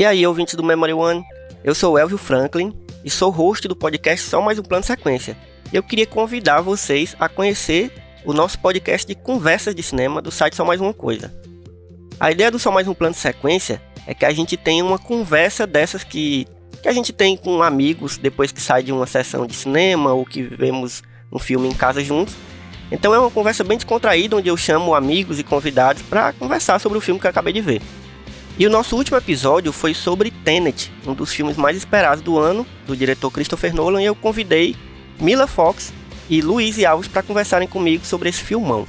E aí, ouvintes do Memory One, eu sou Elvio Franklin e sou host do podcast Só Mais Um Plano Sequência. Eu queria convidar vocês a conhecer o nosso podcast de conversas de cinema do site Só Mais Uma Coisa. A ideia do Só Mais Um Plano Sequência é que a gente tenha uma conversa dessas que, que a gente tem com amigos depois que sai de uma sessão de cinema ou que vemos um filme em casa juntos. Então é uma conversa bem descontraída onde eu chamo amigos e convidados para conversar sobre o filme que eu acabei de ver. E o nosso último episódio foi sobre Tenet, um dos filmes mais esperados do ano, do diretor Christopher Nolan, e eu convidei Mila Fox e Luiz Alves para conversarem comigo sobre esse filmão.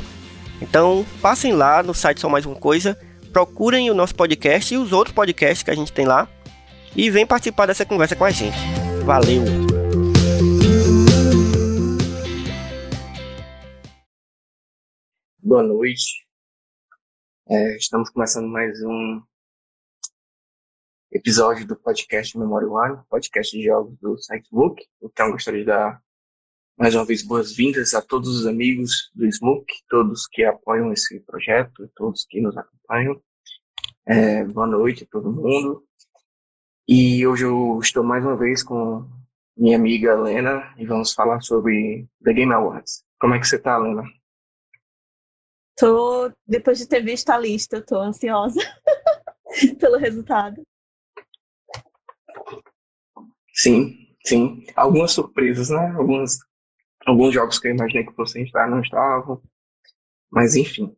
Então, passem lá no site Só Mais Uma Coisa, procurem o nosso podcast e os outros podcasts que a gente tem lá e vem participar dessa conversa com a gente. Valeu! Boa noite. É, estamos começando mais um episódio do podcast Memory One, podcast de jogos do Sitebook. Então, gostaria de dar mais uma vez boas-vindas a todos os amigos do Smook, todos que apoiam esse projeto, todos que nos acompanham. É, boa noite a todo mundo. E hoje eu estou mais uma vez com minha amiga Lena e vamos falar sobre The Game Awards. Como é que você está, Lena? Tô, depois de ter visto a lista, tô ansiosa pelo resultado. Sim, sim. Algumas surpresas, né? Algumas, alguns jogos que eu imaginei que fossem entrar não estavam. Mas enfim.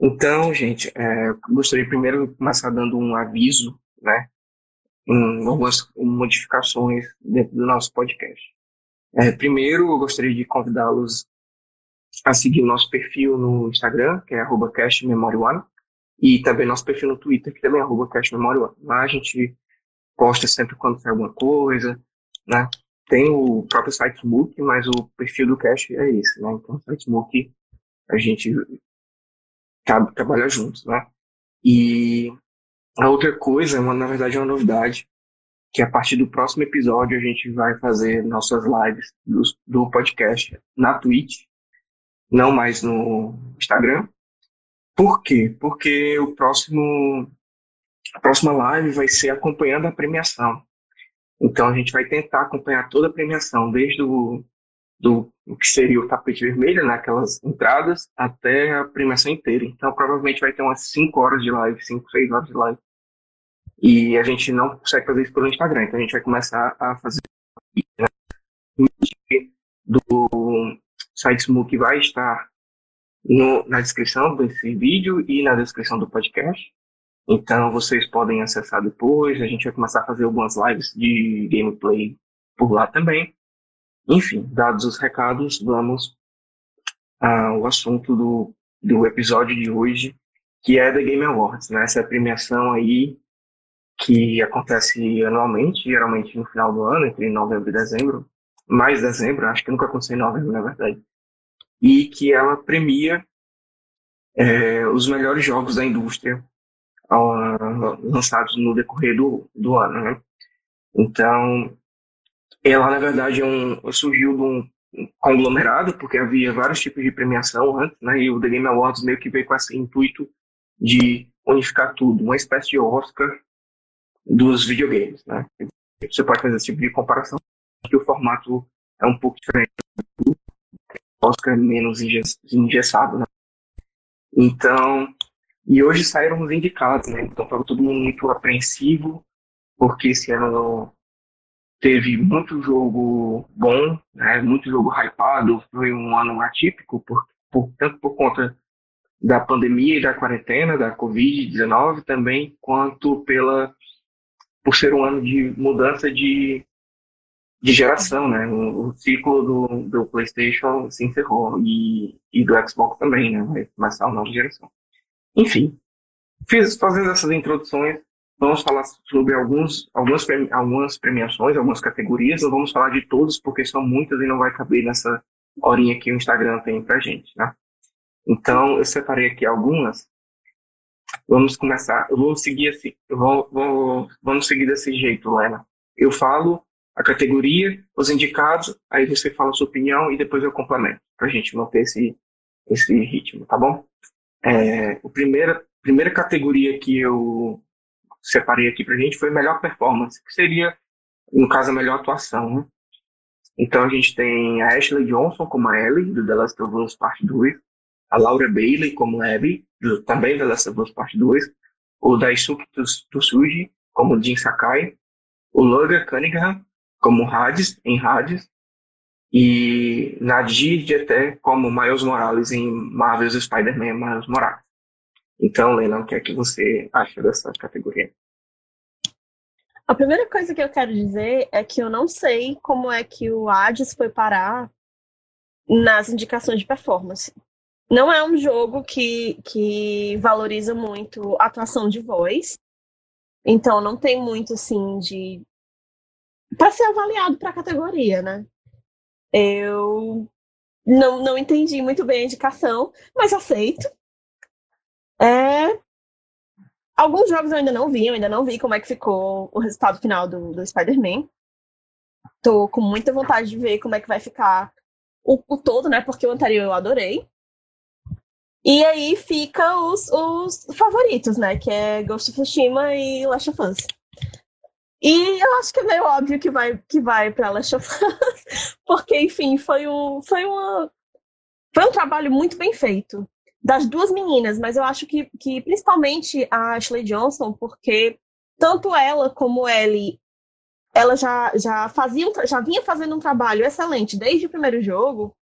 Então, gente, é, gostaria primeiro de começar dando um aviso, né? Em algumas modificações dentro do nosso podcast. É, primeiro, eu gostaria de convidá-los a seguir nosso perfil no Instagram, que é arroba cashmemoryone, e também nosso perfil no Twitter, que também é arroba cashmemoryone. Lá a gente posta sempre quando sai alguma coisa, né? Tem o próprio site Smook, mas o perfil do Cash é esse, né? Então, o site Smook a gente trabalha juntos, né? E a outra coisa, uma, na verdade, é uma novidade, que a partir do próximo episódio a gente vai fazer nossas lives do, do podcast na Twitch, não mais no Instagram. Por quê? Porque o próximo a próxima live vai ser acompanhando a premiação. Então a gente vai tentar acompanhar toda a premiação, desde o do, o que seria o tapete vermelho, né, entradas, até a premiação inteira. Então provavelmente vai ter umas 5 horas de live, 5, 6 horas de live. E a gente não consegue fazer isso pelo Instagram, então a gente vai começar a fazer né? do site Smook vai estar no, na descrição desse vídeo e na descrição do podcast. Então vocês podem acessar depois. A gente vai começar a fazer algumas lives de gameplay por lá também. Enfim, dados os recados, vamos ao assunto do, do episódio de hoje, que é The Game Awards. Né? Essa é premiação aí que acontece anualmente, geralmente no final do ano, entre novembro e dezembro, mais dezembro, acho que nunca aconteceu em novembro, na verdade, e que ela premia é, os melhores jogos da indústria lançados no decorrer do, do ano, né? Então, ela, na verdade, é um, surgiu de um conglomerado, porque havia vários tipos de premiação antes, né? E o The Game Awards meio que veio com esse intuito de unificar tudo, uma espécie de Oscar dos videogames, né? Você pode fazer esse tipo de comparação, que o formato é um pouco diferente do Oscar menos engessado, né? Então, e hoje saíram os indicados, né? Então estava todo mundo muito apreensivo, porque esse ano teve muito jogo bom, né? Muito jogo hypado, foi um ano atípico, por, por, tanto por conta da pandemia e da quarentena, da Covid-19 também, quanto pela por ser um ano de mudança de, de geração, né? O, o ciclo do, do PlayStation se encerrou e, e do Xbox também, né? Vai começar uma nova geração. Enfim, fiz, fazendo essas introduções, vamos falar sobre alguns, algumas, algumas premiações, algumas categorias. Não vamos falar de todos, porque são muitas e não vai caber nessa horinha que o Instagram tem pra gente, né? Então, eu separei aqui algumas. Vamos começar. Eu vou seguir assim. Eu vou, vou, vamos seguir desse jeito, Lena. Eu falo a categoria, os indicados, aí você fala a sua opinião e depois eu complemento, pra gente manter esse, esse ritmo, tá bom? É, a primeira, primeira categoria que eu separei aqui pra gente foi melhor performance, que seria, no caso, a melhor atuação, né? Então a gente tem a Ashley Johnson como a Ellie, do The Last of Us Part 2, a Laura Bailey como Abby, do, também The Last of Us Part 2, o Daisuke Tsuji como Jin Sakai, o Logan Cunningham como Hades, em Hades, e Nadir Jeter como Miles Morales em Marvel's Spider-Man Miles Morales. Então, Lena, o que é que você acha dessa categoria? A primeira coisa que eu quero dizer é que eu não sei como é que o Hades foi parar nas indicações de performance. Não é um jogo que, que valoriza muito a atuação de voz. Então não tem muito assim de para ser avaliado para a categoria, né? Eu não, não entendi muito bem a indicação, mas aceito. É... Alguns jogos eu ainda não vi, eu ainda não vi como é que ficou o resultado final do, do Spider-Man. Tô com muita vontade de ver como é que vai ficar o, o todo, né? Porque o anterior eu adorei. E aí fica os, os favoritos, né? Que é Ghost of Tsushima e Last of Us. E eu acho que é meio óbvio que vai, que vai para of Us, porque, enfim, foi um, foi, uma, foi um trabalho muito bem feito das duas meninas, mas eu acho que, que principalmente a Ashley Johnson, porque tanto ela como Ellie, ela já, já, fazia, já vinha fazendo um trabalho excelente desde o primeiro jogo,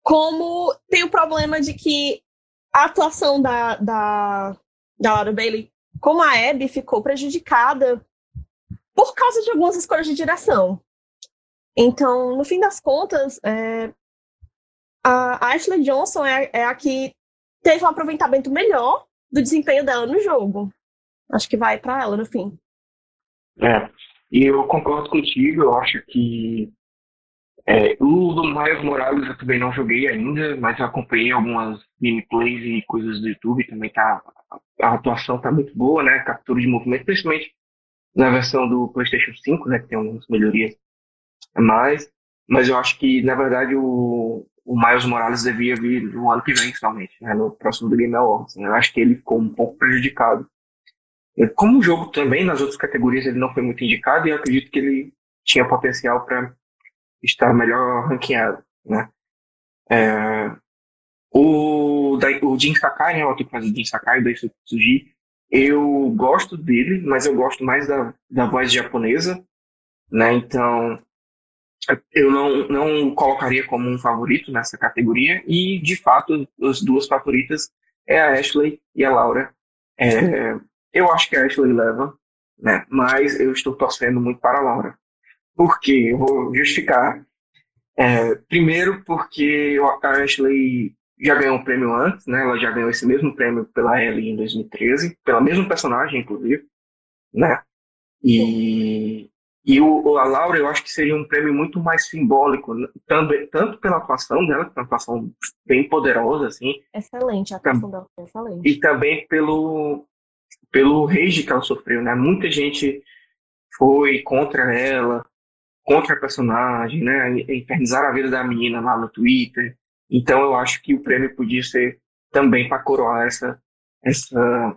como tem o problema de que a atuação da, da, da Laura Bailey como a Abby ficou prejudicada por causa de algumas escolhas de direção. Então, no fim das contas, é, a Ashley Johnson é, é, a que teve um aproveitamento melhor do desempenho dela no jogo. Acho que vai para ela no fim. É, e eu concordo contigo, eu acho que é, o Miles Morales eu também não joguei ainda, mas eu acompanhei algumas gameplays e coisas do YouTube, também tá, a atuação tá muito boa, né, captura de movimento, principalmente na versão do PlayStation 5, né, que tem algumas melhorias a mais, mas eu acho que, na verdade, o, o Miles Morales devia vir no ano que vem, finalmente, né, no próximo do Game Awards. Né, eu acho que ele ficou um pouco prejudicado. Como o jogo também, nas outras categorias, ele não foi muito indicado, e eu acredito que ele tinha potencial para estar melhor ranqueado, né? É, o, o Jin Sakai, né, o ator que faz o Jin Sakai, o Daisuke Tsuji, eu gosto dele, mas eu gosto mais da, da voz japonesa, né? Então, eu não, não colocaria como um favorito nessa categoria, e de fato, as duas favoritas é a Ashley e a Laura. É, eu acho que a Ashley leva, né? Mas eu estou torcendo muito para a Laura. Por quê? Eu vou justificar. É, primeiro, porque a Ashley já ganhou um prêmio antes, né? Ela já ganhou esse mesmo prêmio pela Ellie em 2013, pela mesma personagem, inclusive, né? E, e o, a Laura, eu acho que seria um prêmio muito mais simbólico, tanto, tanto pela atuação dela, que é uma atuação bem poderosa, assim. Excelente, a atuação dela foi excelente. E também pelo, pelo rage que ela sofreu, né? Muita gente foi contra ela, contra a personagem, né? Infernizar a vida da menina lá no Twitter. Então eu acho que o prêmio podia ser também para coroar essa, essa,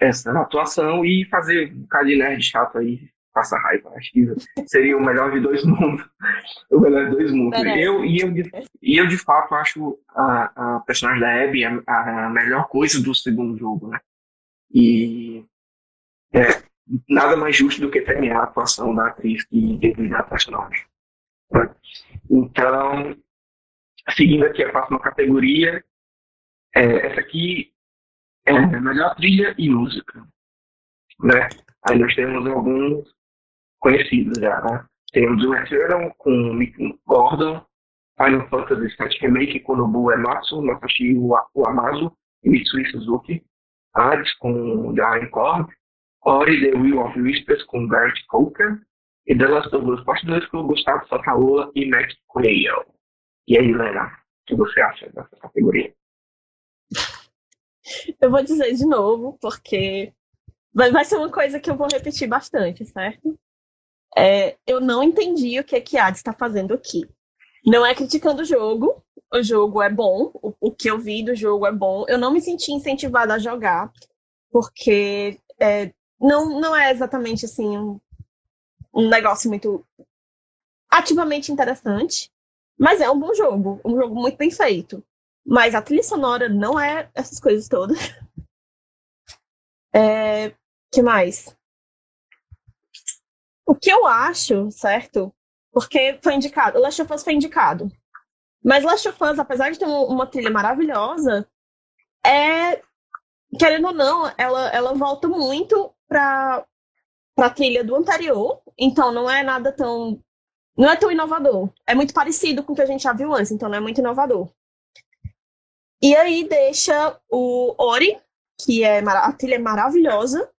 essa atuação e fazer um bocado de nerd chato aí, passa raiva. Acho que seria o melhor de dois mundos. o melhor de dois mundos. Eu, e, eu, e eu, de fato, acho a, a personagem da Abby a, a melhor coisa do segundo jogo, né? E é, nada mais justo do que premiar a atuação da atriz que desenha a personagem. Então, seguindo aqui a próxima categoria, é, essa aqui é melhor trilha e música. Né? Aí nós temos alguns conhecidos já, né? Temos o Eternal com Mick Gordon, Final Fantasy VII Remake com Nobu Ematsu, Masashi Uamazu e Mitsui Suzuki, Hades com The Corp, Ori The Will of Whispers com Garrett Coker e The Last of Us Part 2 com Gustavo Santaola e Matt Coelho. E aí, Lena, o que você acha dessa categoria? Eu vou dizer de novo, porque vai ser uma coisa que eu vou repetir bastante, certo? É, eu não entendi o que é que Hades está fazendo aqui. Não é criticando o jogo, o jogo é bom, o, o, que eu vi do jogo é bom. Eu não me senti incentivada a jogar, porque é, não, não é exatamente assim um, um negócio muito ativamente interessante, mas é um bom jogo, um jogo muito bem feito. Mas a trilha sonora não é essas coisas todas. É, que mais? O que eu acho, certo? Porque foi indicado, Last of Us foi indicado. Mas Last of Us, apesar de ter uma trilha maravilhosa, é querendo ou não, ela, ela volta muito para a trilha do anterior, então não é nada tão. Não é tão inovador. É muito parecido com o que a gente já viu antes, então não é muito inovador. E aí deixa o Ori, que é a trilha é maravilhosa.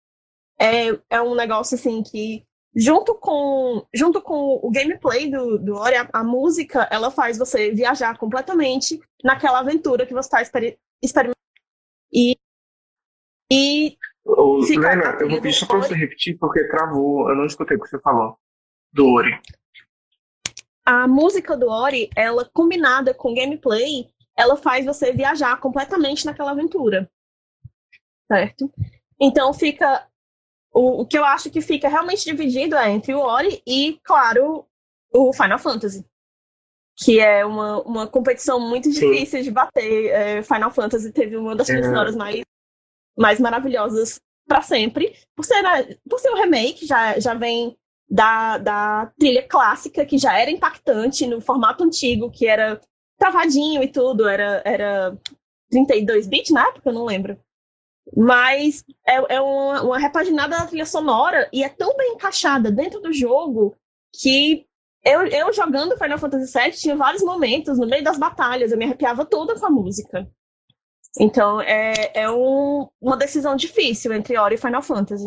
É, é um negócio assim que, junto com, junto com o gameplay do, do Ori, a, a música ela faz você viajar completamente naquela aventura que você está experimentando. E e. Ô, Lena, eu vou pedir só pra você repetir, porque travou, eu não escutei o que você falou. Do Ori. A música do Ori, ela combinada com gameplay, ela faz você viajar completamente naquela aventura. Certo? Então fica. O, o que eu acho que fica realmente dividido é entre o Ori e, claro, o Final Fantasy que é uma, uma competição muito difícil Sim. de bater. É, Final Fantasy teve uma das é. mais mais maravilhosas para sempre. Por ser, por ser o remake, já, já vem da, da trilha clássica, que já era impactante no formato antigo, que era travadinho e tudo, era, era 32 bits na época, eu não lembro. Mas é, é uma, uma repaginada da trilha sonora e é tão bem encaixada dentro do jogo que eu, eu jogando Final Fantasy VII tinha vários momentos no meio das batalhas, eu me arrepiava toda com a música. Então é, é um, uma decisão difícil entre Ori e Final Fantasy.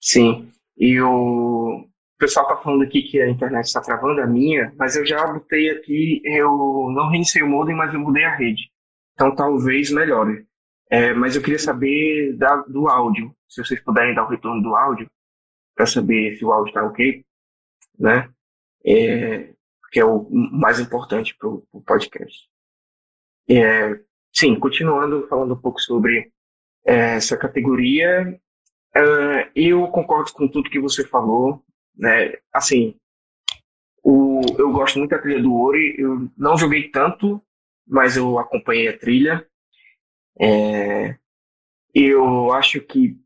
Sim, e o pessoal tá falando aqui que a internet está travando a minha, mas eu já botei aqui, eu não reiniciei o modem, mas eu mudei a rede. Então talvez melhore. É, mas eu queria saber da, do áudio, se vocês puderem dar o retorno do áudio, para saber se o áudio está ok, né? É, que é o mais importante para o podcast. É, Sim, continuando falando um pouco sobre é, essa categoria, é, eu concordo com tudo que você falou, né? Assim, o, eu gosto muito da trilha do Ori, eu não joguei tanto, mas eu acompanhei a trilha. É, eu acho que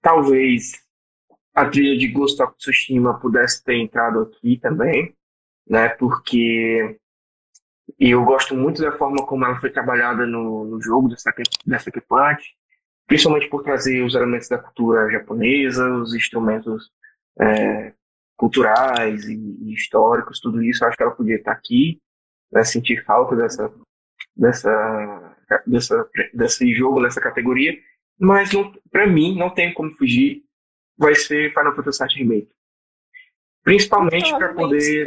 talvez a trilha de Ghost of Tsushima pudesse ter entrado aqui também, né? Porque eu gosto muito da forma como ela foi trabalhada no, no jogo dessa, dessa principalmente por trazer os elementos da cultura japonesa, os instrumentos é, culturais e, e, históricos, tudo isso. Acho que ela podia estar aqui, né, sentir falta dessa, dessa, dessa, desse jogo nessa categoria, mas para mim não tem como fugir, vai ser Final Fantasy VII Remake. Principalmente para poder.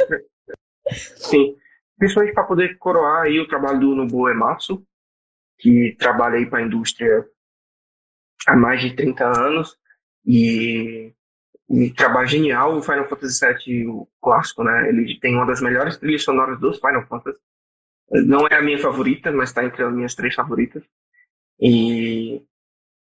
Sim, principalmente para poder coroar aí o trabalho do Nobuo Ematsu, que trabalha aí para a indústria há mais de 30 anos e um trabalho genial. O Final Fantasy VII, o clássico, né? Ele tem uma das melhores trilhas sonoras dos Final Fantasy. Não é a minha favorita, mas está entre as minhas três favoritas. E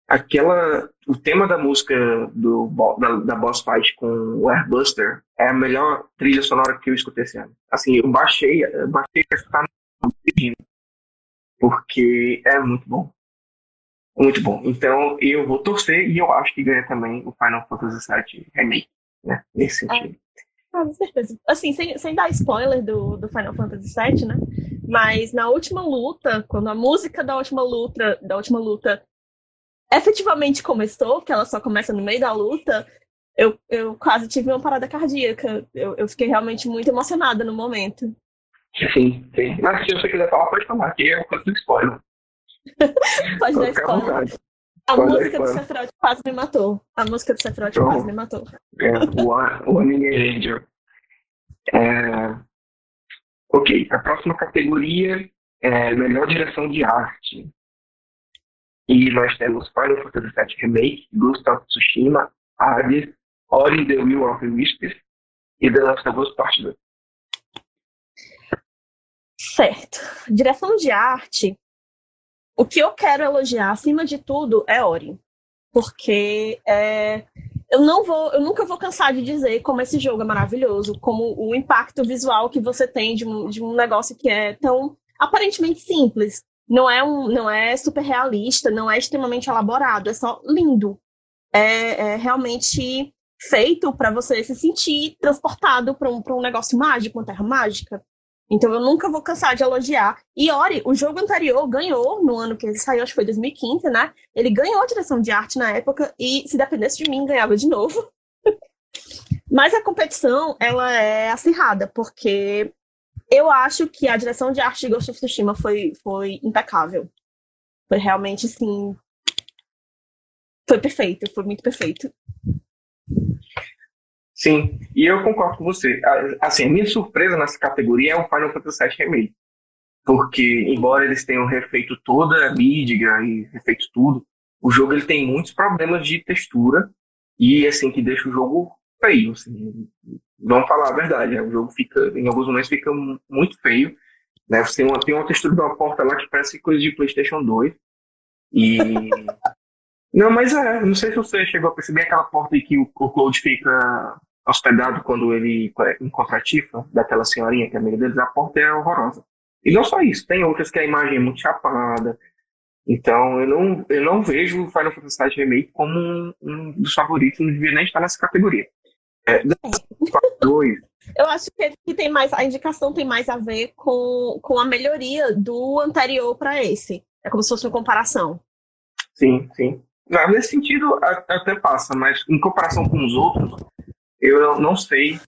aquela o tema da música do da, da boss fight com o Airbuster é a melhor trilha sonora que eu escutei esse ano. Assim, eu baixei, eu baixei escutar no porque é muito bom. Muito bom. Então eu vou torcer e eu acho que ganha também o Final Fantasy VII Remake, né? Nesse é. sentido. Ah, com certeza. Assim, sem, sem dar spoiler do, do Final Fantasy VII, né? Mas na última luta, quando a música da última luta, da última luta efetivamente começou, que ela só começa no meio da luta, eu, eu quase tive uma parada cardíaca. Eu, eu fiquei realmente muito emocionada no momento. Sim, sim. Mas se você quiser falar, pode falar, aqui é um do spoiler. pode dar spoiler. A pode música do Sephiroth quase me matou. A música do Sephiroth então, quase me matou. É, o One Angel. É... Ok, a próxima categoria é melhor direção de arte. E nós temos Final Fantasy VII Remake, Ghost of Tsushima, Hades, Ori the Will of Wisps e The Last of Us Part 2. Certo. Direção de arte. O que eu quero elogiar, acima de tudo, é Ori. porque é, eu não vou, eu nunca vou cansar de dizer como esse jogo é maravilhoso, como o impacto visual que você tem de um, de um negócio que é tão aparentemente simples. Não é, um, não é super realista, não é extremamente elaborado, é só lindo. É, é realmente feito para você se sentir transportado para um, um negócio mágico, uma terra mágica. Então eu nunca vou cansar de elogiar. E Ori, o jogo anterior ganhou no ano que ele saiu, acho que foi 2015, né? Ele ganhou a direção de arte na época e se dependesse de mim, ganhava de novo. Mas a competição, ela é acirrada, porque eu acho que a direção de arte de Ghost of Tsushima foi, foi impecável. Foi realmente, assim... Foi perfeito, foi muito perfeito. Sim, e eu concordo com você. Assim, a minha surpresa nessa categoria é o Final Fantasy VII Remake. Porque, embora eles tenham refeito toda a mídia e refeito tudo, o jogo ele tem muitos problemas de textura e, assim, que deixa o jogo feio. Assim, vamos falar a verdade, né? o jogo fica, em alguns momentos, fica muito feio. Né? Você tem uma, tem uma textura de uma porta lá que parece coisa de PlayStation 2. E. não, mas é, não sei se você chegou a perceber aquela porta aí que o, o Cloud fica hospedado quando ele encontra a Tifa, daquela senhorinha que é amiga deles, a porta é horrorosa. E não só isso, tem outras que a imagem é muito chapada. Então eu não, eu não vejo o Final Fantasy Remake como um, um, dos favoritos, não devia nem estar nessa categoria. É, dois. Eu acho que tem mais, a indicação tem mais a ver com, com a melhoria do anterior para esse. É como se fosse uma comparação. Sim, sim. Nesse sentido, até passa, mas em comparação com os outros, eu não sei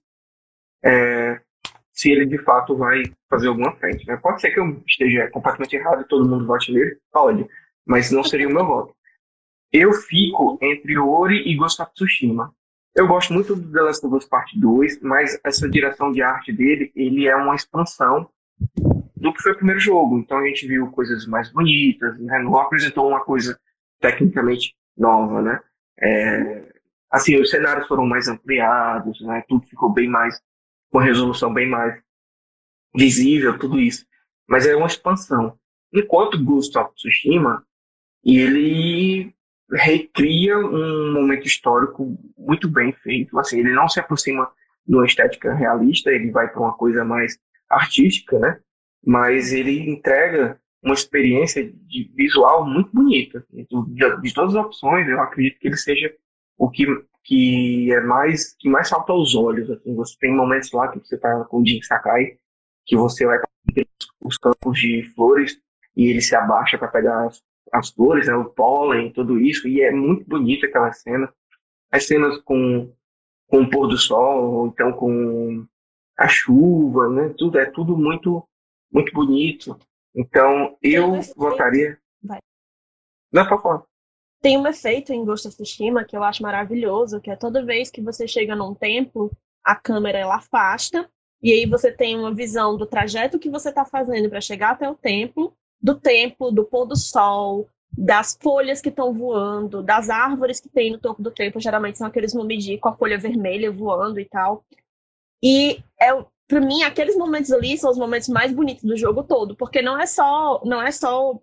é, se ele de fato vai fazer alguma frente. Né? Pode ser que eu esteja completamente errado e todo mundo vote nele, pode, mas não seria o meu voto. Eu fico entre Ori e Ghost of Tsushima. Eu gosto muito do The Last of Us Part 2, mas essa direção de arte dele, ele é uma expansão do que foi o primeiro jogo. Então a gente viu coisas mais bonitas, né? não apresentou uma coisa tecnicamente nova, né? É, Assim, os cenários foram mais ampliados, né? Tudo ficou bem mais, com resolução bem mais visível, tudo isso. Mas é uma expansão. Enquanto Ghost of Tsushima, ele recria um momento histórico muito bem feito. Assim, ele não se aproxima de uma estética realista, ele vai para uma coisa mais artística, né? Mas ele entrega uma experiência de visual muito bonita. De, de, todas as opções, eu acredito que ele seja o que, que é mais que mais salta aos olhos. Assim, você tem momentos lá que você está com o Jin Sakai, que você vai os campos de flores e ele se abaixa para pegar as, as flores, né, o pólen, tudo isso, e é muito bonita aquela cena. As cenas com, com o pôr do sol, ou então com a chuva, né, tudo é tudo muito muito bonito. Então eu votaria. Vai. Não, favor. Tem um efeito em Ghost of Tsushima que eu acho maravilhoso, que é toda vez que você chega num templo, a câmera ela afasta e aí você tem uma visão do trajeto que você está fazendo para chegar até o templo, do templo, do pôr do sol, das folhas que estão voando, das árvores que tem no topo do templo, geralmente são aqueles momiji com a folha vermelha voando e tal. E é para mim aqueles momentos ali são os momentos mais bonitos do jogo todo, porque não é só não é só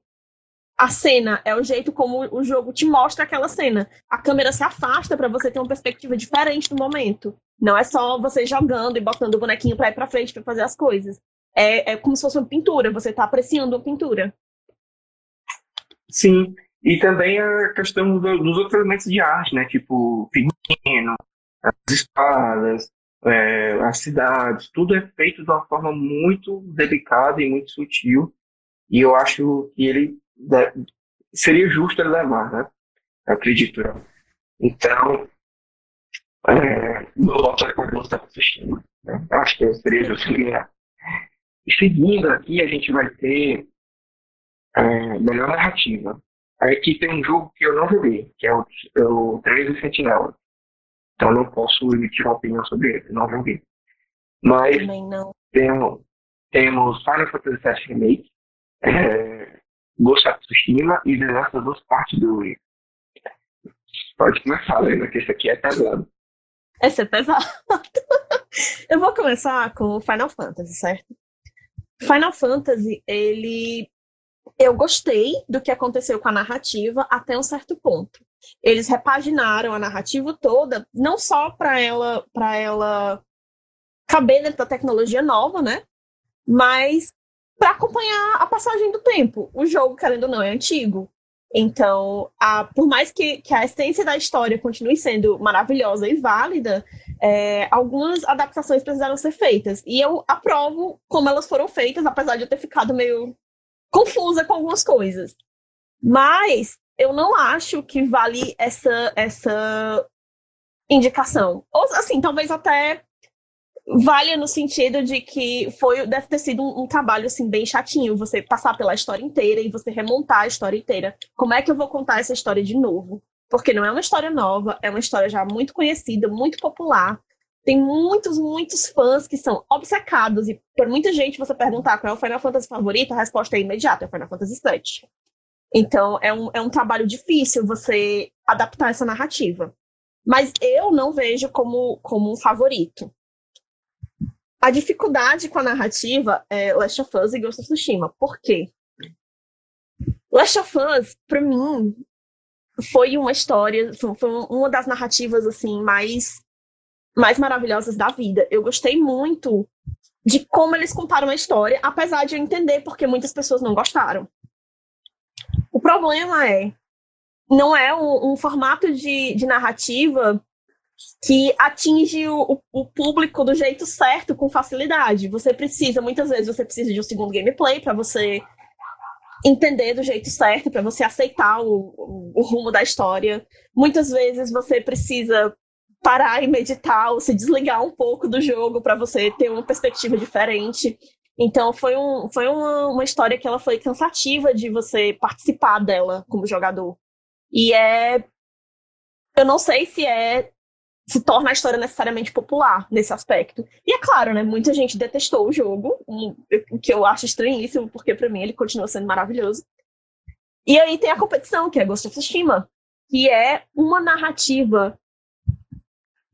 a cena, é o jeito como o jogo te mostra aquela cena. A câmera se afasta para você ter uma perspectiva diferente do momento. Não é só você jogando e botando o bonequinho para ir para frente para fazer as coisas. É, é como se fosse uma pintura, você está apreciando uma pintura. Sim, e também a questão dos outros elementos de arte, né? Tipo, figurino, as espadas, é, as cidades, tudo é feito de uma forma muito delicada e muito sutil. E eu acho que ele seria justo ele levar, né? Eu acredito. Então, é, meu voto é com está assistindo. Né? Acho que seria justo ganhar. E seguindo aqui, a gente vai ter é, melhor narrativa. Aqui tem um jogo que eu não joguei, que é o, é o 13 Sentinela. Então não posso emitir uma opinião sobre ele, não joguei. Mas temos, temos Final Fantasy VII Remake, é, Ghost of Tsushima e The Last of Us Part 2. Pode começar, Lena, que esse aqui é pesado. Esse é pesado. Eu vou começar com Final Fantasy, certo? Final Fantasy, ele. Eu gostei do que aconteceu com a narrativa até um certo ponto. Eles repaginaram a narrativa toda, não só para ela, para ela caber dentro da tecnologia nova, né? Mas para acompanhar a passagem do tempo. O jogo, querendo ou não, é antigo. Então, a, por mais que, que, a essência da história continue sendo maravilhosa e válida, é, algumas adaptações precisaram ser feitas. E eu aprovo como elas foram feitas, apesar de eu ter ficado meio confusa com algumas coisas. Mas eu não acho que vale essa, essa indicação. Ou, assim, talvez até valha no sentido de que foi deve ter sido um, um, trabalho assim bem chatinho você passar pela história inteira e você remontar a história inteira. Como é que eu vou contar essa história de novo? Porque não é uma história nova, é uma história já muito conhecida, muito popular. Tem muitos, muitos fãs que são obcecados e por muita gente você perguntar qual é o Final Fantasy favorito, a resposta é imediata, é Final Fantasy VII. Então é um, é um trabalho difícil você adaptar essa narrativa. Mas eu não vejo como, como um favorito. A dificuldade com a narrativa é Last of Us e Ghost of Tsushima. Por quê? Last of Us, pra mim, foi uma história, foi uma das narrativas assim mais mais maravilhosas da vida. Eu gostei muito de como eles contaram a história, apesar de eu entender porque muitas pessoas não gostaram. O problema é não é um, um formato de, de narrativa que atinge o, o, público do jeito certo, com facilidade. Você precisa, muitas vezes, você precisa de um segundo gameplay para você entender do jeito certo, para você aceitar o, o, o, rumo da história. Muitas vezes você precisa parar e meditar ou se desligar um pouco do jogo para você ter uma perspectiva diferente. Então foi, um, foi uma, uma história que ela foi cansativa de você participar dela como jogador. E é eu não sei se é se torna a história necessariamente popular nesse aspecto. E é claro, né, muita gente detestou o jogo, o que eu acho estranhíssimo, porque para mim ele continua sendo maravilhoso. E aí tem a competição, que é Ghost of Tsushima, que é uma narrativa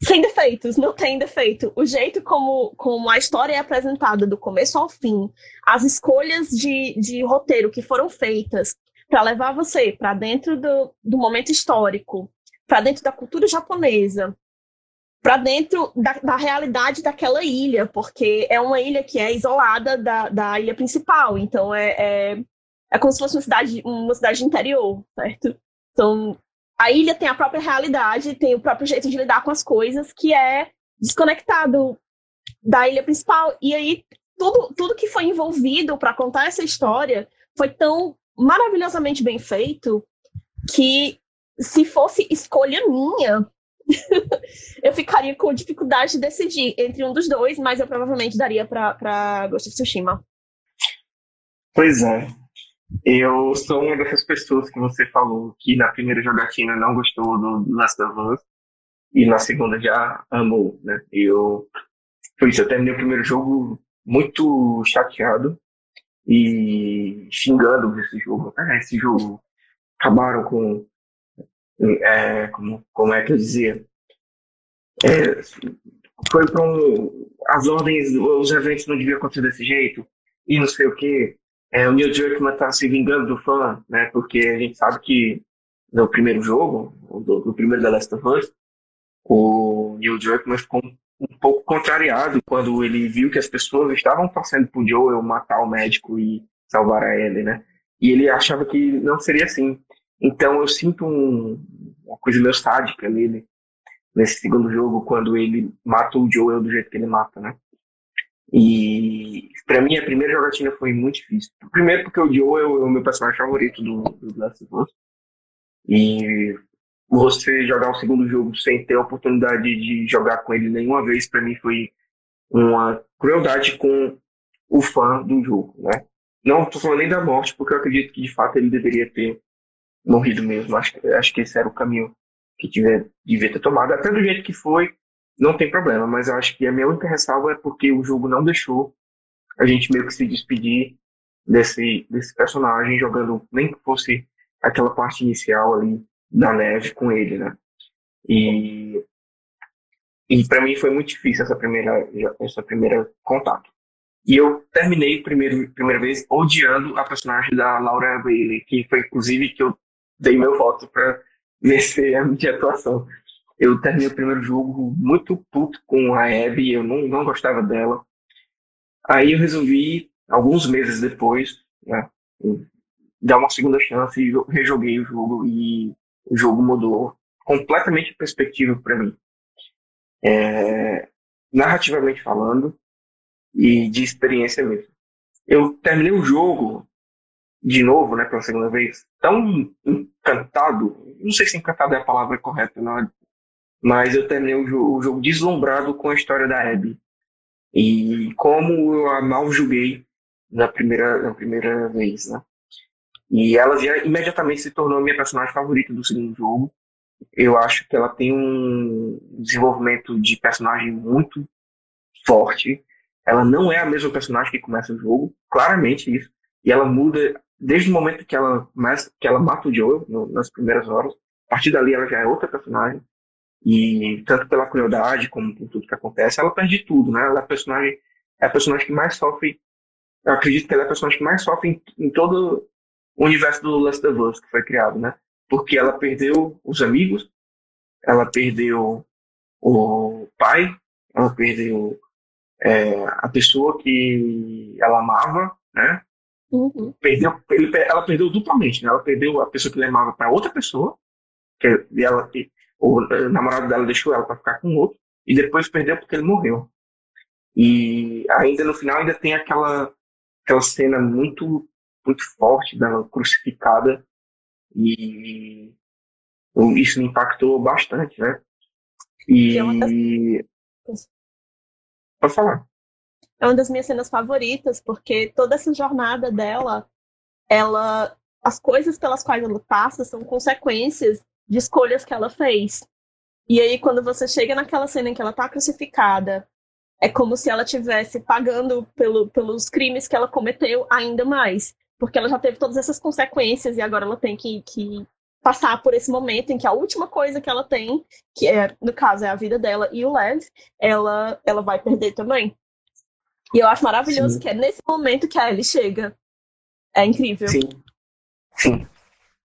sem defeitos, não tem defeito. O jeito como, como a história é apresentada do começo ao fim, as escolhas de, de roteiro que foram feitas para levar você para dentro do, do momento histórico, para dentro da cultura japonesa, para dentro da, da, realidade daquela ilha, porque é uma ilha que é isolada da, da ilha principal, então é, é, é como se fosse uma cidade, uma cidade interior, certo? Então, a ilha tem a própria realidade, tem o próprio jeito de lidar com as coisas, que é desconectado da ilha principal. E aí, tudo, tudo que foi envolvido para contar essa história foi tão maravilhosamente bem feito que, se fosse escolha minha, eu ficaria com dificuldade de decidir entre um dos dois, mas eu provavelmente daria para Ghost of Tsushima. Pois é. Eu sou uma dessas pessoas que você falou que na primeira jogatina não gostou do Last of Us e na segunda já amou, né? Eu foi isso, eu terminei o primeiro jogo muito chateado e xingando esse jogo. Ah, esse jogo acabaram com é, como, como é que eu dizia? É, foi para um, as ordens, os eventos não deviam acontecer desse jeito, e não sei o que. É, o Neil Druckmann tá se vingando do fã, né? Porque a gente sabe que no primeiro jogo, do, primeiro The Last of Us, o Neil Druckmann ficou um, um pouco contrariado quando ele viu que as pessoas estavam torcendo pro Joel matar o médico e salvar a Ellie, né? E ele achava que não seria assim. Então eu sinto um, uma coisa meio sádica nele, nesse segundo jogo, quando ele mata o Joel do jeito que ele mata, né? E para mim a primeira jogatina foi muito difícil. Primeiro porque o Joel é o meu personagem favorito do, do Last of Us. E você jogar um segundo jogo sem ter a oportunidade de jogar com ele nenhuma vez, para mim foi uma crueldade com o fã do jogo, né? Não tô falando nem da morte, porque eu acredito que de fato ele deveria ter morrido mesmo. Acho, acho que esse era o caminho que tiver, devia ter tomado. Até do jeito que foi, não tem problema, mas eu acho que a minha única ressalva é porque o jogo não deixou a gente meio que se despedir desse, desse personagem, jogando nem que fosse aquela parte inicial ali da neve com ele, né? E, e para mim foi muito difícil essa primeira, essa primeira contato. E eu terminei primeiro, primeira vez odiando a personagem da Laura Bailey, que foi inclusive que eu dei meu voto para vencer a minha atuação. Eu terminei o primeiro jogo muito puto com a Abby, eu não, não gostava dela. Aí eu resolvi, alguns meses depois, né, dar uma segunda chance e rejoguei o jogo e o jogo mudou completamente a perspectiva para mim. É, narrativamente falando e de experiência mesmo. Eu terminei o jogo de novo, né, pela segunda vez, tão encantado, não sei se encantado é a palavra correta, não, mas eu terminei o jogo, o jogo deslumbrado com a história da Abby. E como eu a mal julguei na primeira, na primeira vez, né? E ela já imediatamente se tornou minha personagem favorita do segundo jogo. Eu acho que ela tem um desenvolvimento de personagem muito forte. Ela não é a mesma personagem que começa o jogo, claramente isso. E ela muda desde o momento que ela, que ela mata o Joel, no, nas primeiras horas. A partir dali ela já é outra personagem. E tanto pela crueldade como por tudo que acontece, ela perde tudo, né? Ela é a personagem, é a personagem que mais sofre. Eu acredito que ela é a personagem que mais sofre em, em todo o universo do Last of Us que foi criado, né? Porque ela perdeu os amigos, ela perdeu o pai, ela perdeu é, a pessoa que ela amava, né? Uhum. Perdeu, ele, ela perdeu duplamente, né? Ela perdeu a pessoa que ela amava para outra pessoa, que ela, o namorado dela deixou ela para ficar com outro, e depois perdeu porque ele morreu. E ainda no final ainda tem aquela aquela cena muito muito forte dela crucificada e isso me impactou bastante, né? E é pode falar. É uma das minhas cenas favoritas porque toda essa jornada dela, ela as coisas pelas quais ela passa são consequências de escolhas que ela fez. E aí, quando você chega naquela cena em que ela tá crucificada, é como se ela tivesse pagando pelo, pelos crimes que ela cometeu ainda mais. Porque ela já teve todas essas consequências e agora ela tem que, que passar por esse momento em que a última coisa que ela tem, que é, no caso, é a vida dela e o Lev, ela, ela vai perder também. E eu acho maravilhoso Sim. que é nesse momento que a Ellie chega. É incrível. Sim. Sim.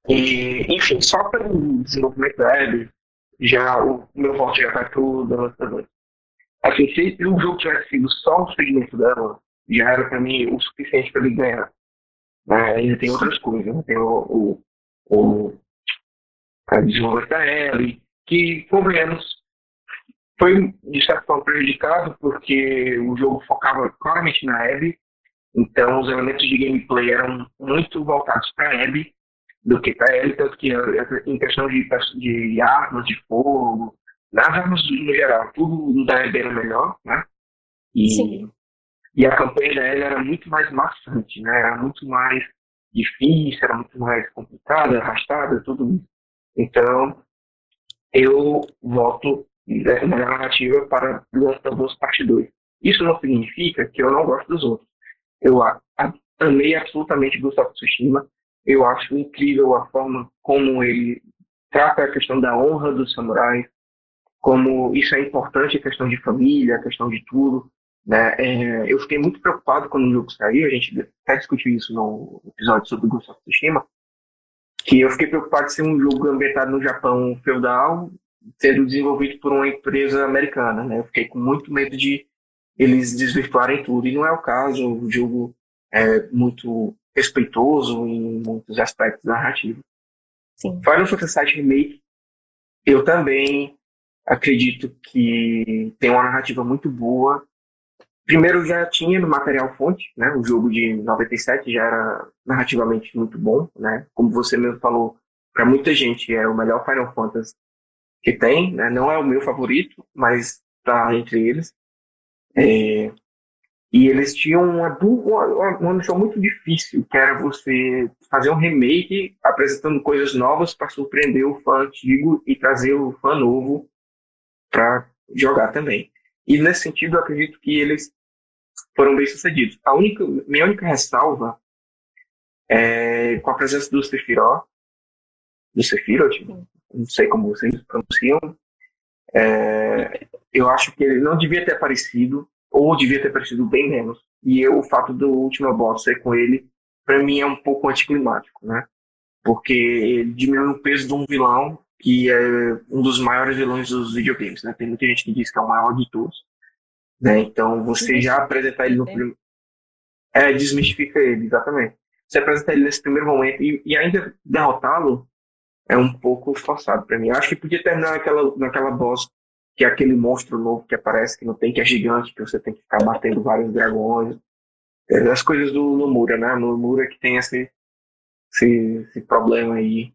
E, enfim, só pelo desenvolvimento da Abby, já o meu voto já vai pro The Last of Us. Assim, se o jogo tivesse sido só o segmento dela, já era pra mim o suficiente pra ele ganhar. Mas ainda tem outras coisas, né? Tem o, o, o a desenvolvimento da Ellie, que, convenhamos, foi de certa forma prejudicado porque o jogo focava claramente na Abby, então os elementos de gameplay eram muito voltados para a Abby, do que para ele, tanto que eh, em questão de, de armas de fogo, nas armas no geral, tudo da Ebe era melhor, né? E, Sim. e a campanha da Ellie era muito mais maçante, né? Era muito mais difícil, era muito mais complicada, arrastada, tudo isso. Então, eu voto na narrativa para Last of Us Parte 2. Isso não significa que eu não gosto dos outros. Eu amei absolutamente Ghost of Tsushima, eu acho incrível a forma como ele trata a questão da honra dos samurais, como isso é importante, a questão de família, a questão de tudo. Né? É, eu fiquei muito preocupado quando o jogo saiu, a gente até discutiu isso no episódio sobre Ghost of Tsushima, que eu fiquei preocupado de ser um jogo ambientado no Japão feudal, sendo desenvolvido por uma empresa americana. Né? Eu fiquei com muito medo de eles desvirtuarem tudo, e não é o caso, o jogo é muito respeitoso em muitos aspectos narrativos. Sim. Final Fantasy VII Remake, eu também acredito que tem uma narrativa muito boa. Primeiro já tinha no material fonte, né? O jogo de 97 já era narrativamente muito bom, né? Como você mesmo falou, para muita gente é o melhor Final Fantasy que tem, né? Não é o meu favorito, mas está entre eles. É, e eles tinham uma, uma, uma missão muito difícil, que era você fazer um remake apresentando coisas novas para surpreender o fã antigo e trazer o fã novo para jogar também. E nesse sentido, eu acredito que eles foram bem sucedidos. A única, minha única ressalva é com a presença do Sephiroth, do Sephiroth, não sei como vocês pronunciam, é, eu acho que ele não devia ter aparecido ou devia ter aparecido bem menos. E eu, o fato do último boss ser com ele, para mim é um pouco anticlimático, né? Porque ele diminui o peso de um vilão que é um dos maiores vilões dos videogames, né? Tem muita gente que diz que é o maior de todos. Né? Então, você já apresentar ele no primeiro... É, desmistifica ele, exatamente. Você apresentar ele nesse primeiro momento e, e ainda derrotá-lo é um pouco forçado para mim. Eu acho que podia terminar naquela, naquela boss que é aquele monstro novo que aparece, que não tem, que é gigante, que você tem que ficar batendo vários dragões. É, as coisas do Nomura, né? Nomura que tem esse, esse, esse problema aí.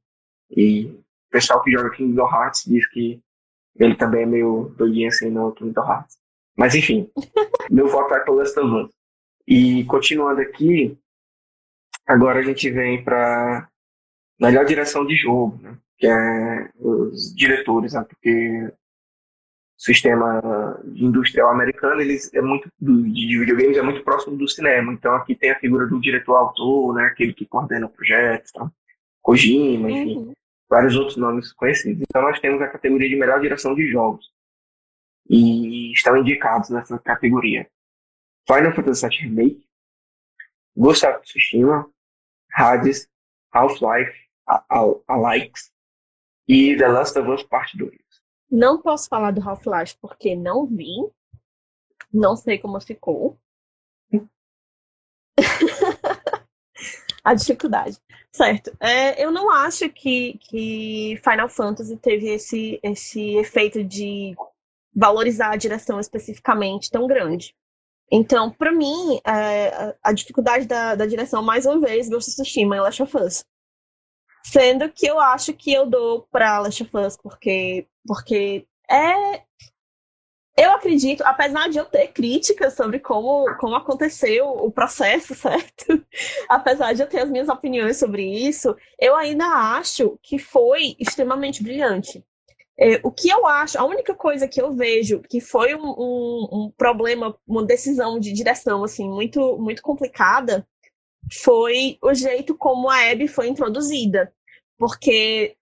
E o pessoal que joga Kingdom Hearts diz que ele também é meio doidinho assim no Kingdom Hearts. Mas enfim, meu voto é pelo Last of Us. E continuando aqui, agora a gente vem para melhor direção de jogo, né? que é os diretores, né? porque sistema industrial americano, eles é muito de videogames é muito próximo do cinema. Então aqui tem a figura do diretor autor, né, aquele que coordena o projeto, tá? Kojima, enfim, uhum. vários outros nomes conhecidos. Então nós temos a categoria de melhor direção de jogos. E estão indicados nessa categoria. Final Fantasy VII Remake, Ghost of Tsushima, Hades, Half-Life, Alikes e The Last of Us Part 2. Não posso falar do Half-Life porque não vi. Não sei como ficou. a dificuldade. Certo. É, eu não acho que, que Final Fantasy teve esse, esse efeito de valorizar a direção especificamente tão grande. Então, para mim, é, a dificuldade da, da, direção, mais uma vez, Ghost of Tsushima e Last of Us. Sendo que eu acho que eu dou pra Last of Us, porque, porque é. Eu acredito, apesar de eu ter críticas sobre como, como aconteceu o processo, certo? apesar de eu ter as minhas opiniões sobre isso, eu ainda acho que foi extremamente brilhante. É, o que eu acho, a única coisa que eu vejo que foi um, um, um problema, uma decisão de direção assim muito muito complicada, foi o jeito como a Abby foi introduzida. Porque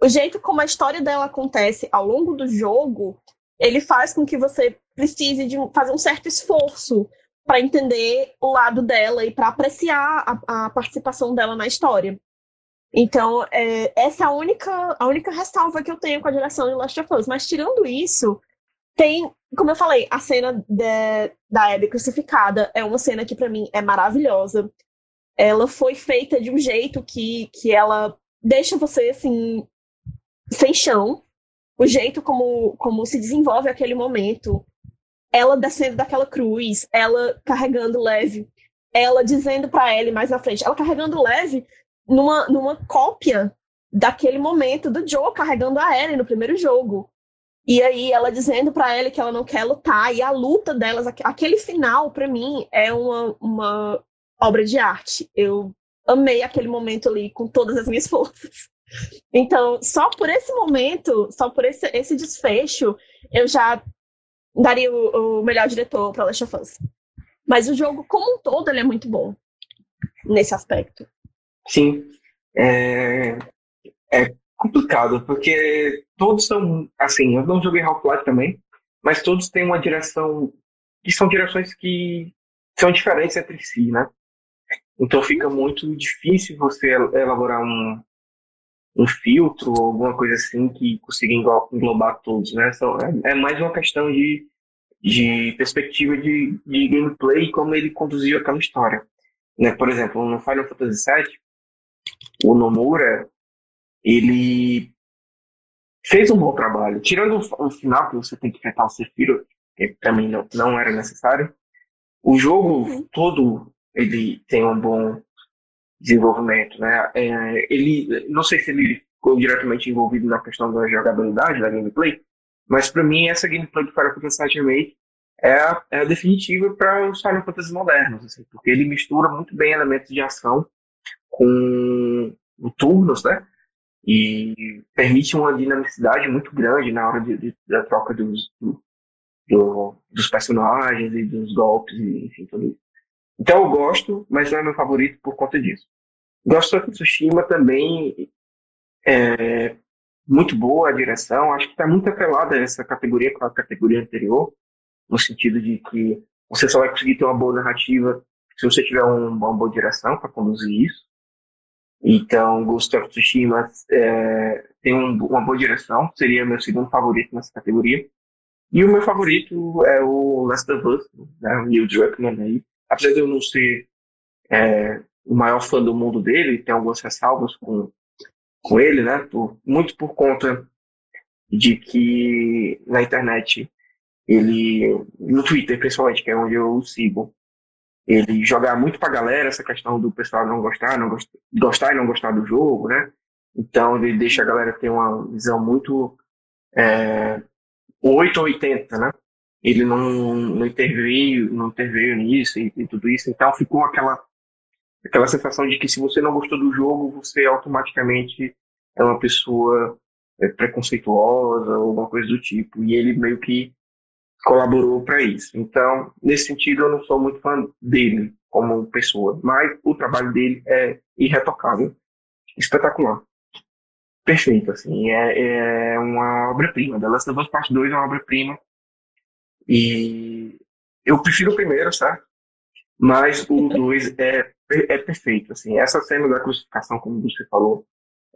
o jeito como a história dela acontece ao longo do jogo, ele faz com que você precise de fazer um certo esforço para entender o lado dela e para apreciar a, a, participação dela na história. Então, é, essa é a única, a única ressalva que eu tenho com a direção de Last of Us. Mas, tirando isso, tem, como eu falei, a cena de, da Abby crucificada é uma cena que, para mim, é maravilhosa ela foi feita de um jeito que, que ela deixa você assim sem chão. O jeito como, como se desenvolve aquele momento, ela descendo daquela cruz, ela carregando leve, ela dizendo para ele mais na frente, ela carregando leve numa, numa cópia daquele momento do Joe carregando a Ellie no primeiro jogo. E aí ela dizendo para ele que ela não quer lutar e a luta delas, aquele final para mim é uma, uma obra de arte. Eu amei aquele momento ali com todas as minhas forças. Então, só por esse momento, só por esse, esse desfecho, eu já daria o, o melhor diretor para Last of Us. Mas o jogo, como um todo, ele é muito bom nesse aspecto. Sim. É, é complicado, porque todos são. Assim, eu não joguei Half-Life também, mas todos têm uma direção. que são direções que são diferentes entre si, né? Então fica muito difícil você elaborar um, um filtro ou alguma coisa assim que consiga englobar todos, né? Então, é, mais uma questão de, de perspectiva de, de gameplay e como ele conduziu aquela história. Né? Por exemplo, no Final Fantasy VII, o Nomura, ele fez um bom trabalho. Tirando o, o final, que você tem que enfrentar o Sephiroth, que também não, não era necessário, o jogo uhum. todo ele tem um bom desenvolvimento, né? É, ele, não sei se ele ficou diretamente envolvido na questão da jogabilidade, da gameplay, mas para mim essa gameplay do Final Fantasy VII Remake é a, é a definitiva para os Final Fantasy modernos, assim, porque ele mistura muito bem elementos de ação com turnos, né? E permite uma dinamicidade muito grande na hora de, de, da troca dos, do, do, dos personagens e dos golpes, e, enfim, tudo isso. Então eu gosto, mas não é meu favorito por conta disso. Gosto de Tsushima também, é muito boa a direção, acho que está muito atrelada essa categoria com a categoria anterior, no sentido de que você só vai conseguir ter uma boa narrativa se você tiver um, uma boa direção para conduzir isso. Então, Ghost of Tsushima é, tem um, uma boa direção, seria meu segundo favorito nessa categoria. E o meu favorito é o Last of Us, né, o Neil Druckmann aí. Apesar de eu não ser é, o maior fã do mundo dele, tem algumas ressalvas com, com ele, né? Por, muito por conta de que na internet ele, no Twitter principalmente, que é onde eu sigo, ele jogar muito pra galera essa questão do pessoal não gostar, não gost, gostar e não gostar do jogo, né? Então ele deixa a galera ter uma visão muito é, 8 ou 80, né? Ele não, não interveio, não interveio nisso e, e, tudo isso, então ficou aquela aquela sensação de que se você não gostou do jogo, você automaticamente é uma pessoa é, preconceituosa ou alguma coisa do tipo. E ele meio que colaborou para isso. Então, nesse sentido, eu não sou muito fã dele como pessoa, mas o trabalho dele é irretocável, espetacular. Perfeito, assim, é, é uma obra-prima. The Last of Us Part 2 é uma obra-prima. E eu prefiro o primeiro, certo? Mas o 2 é, é perfeito, assim. Essa cena da crucificação, como você falou,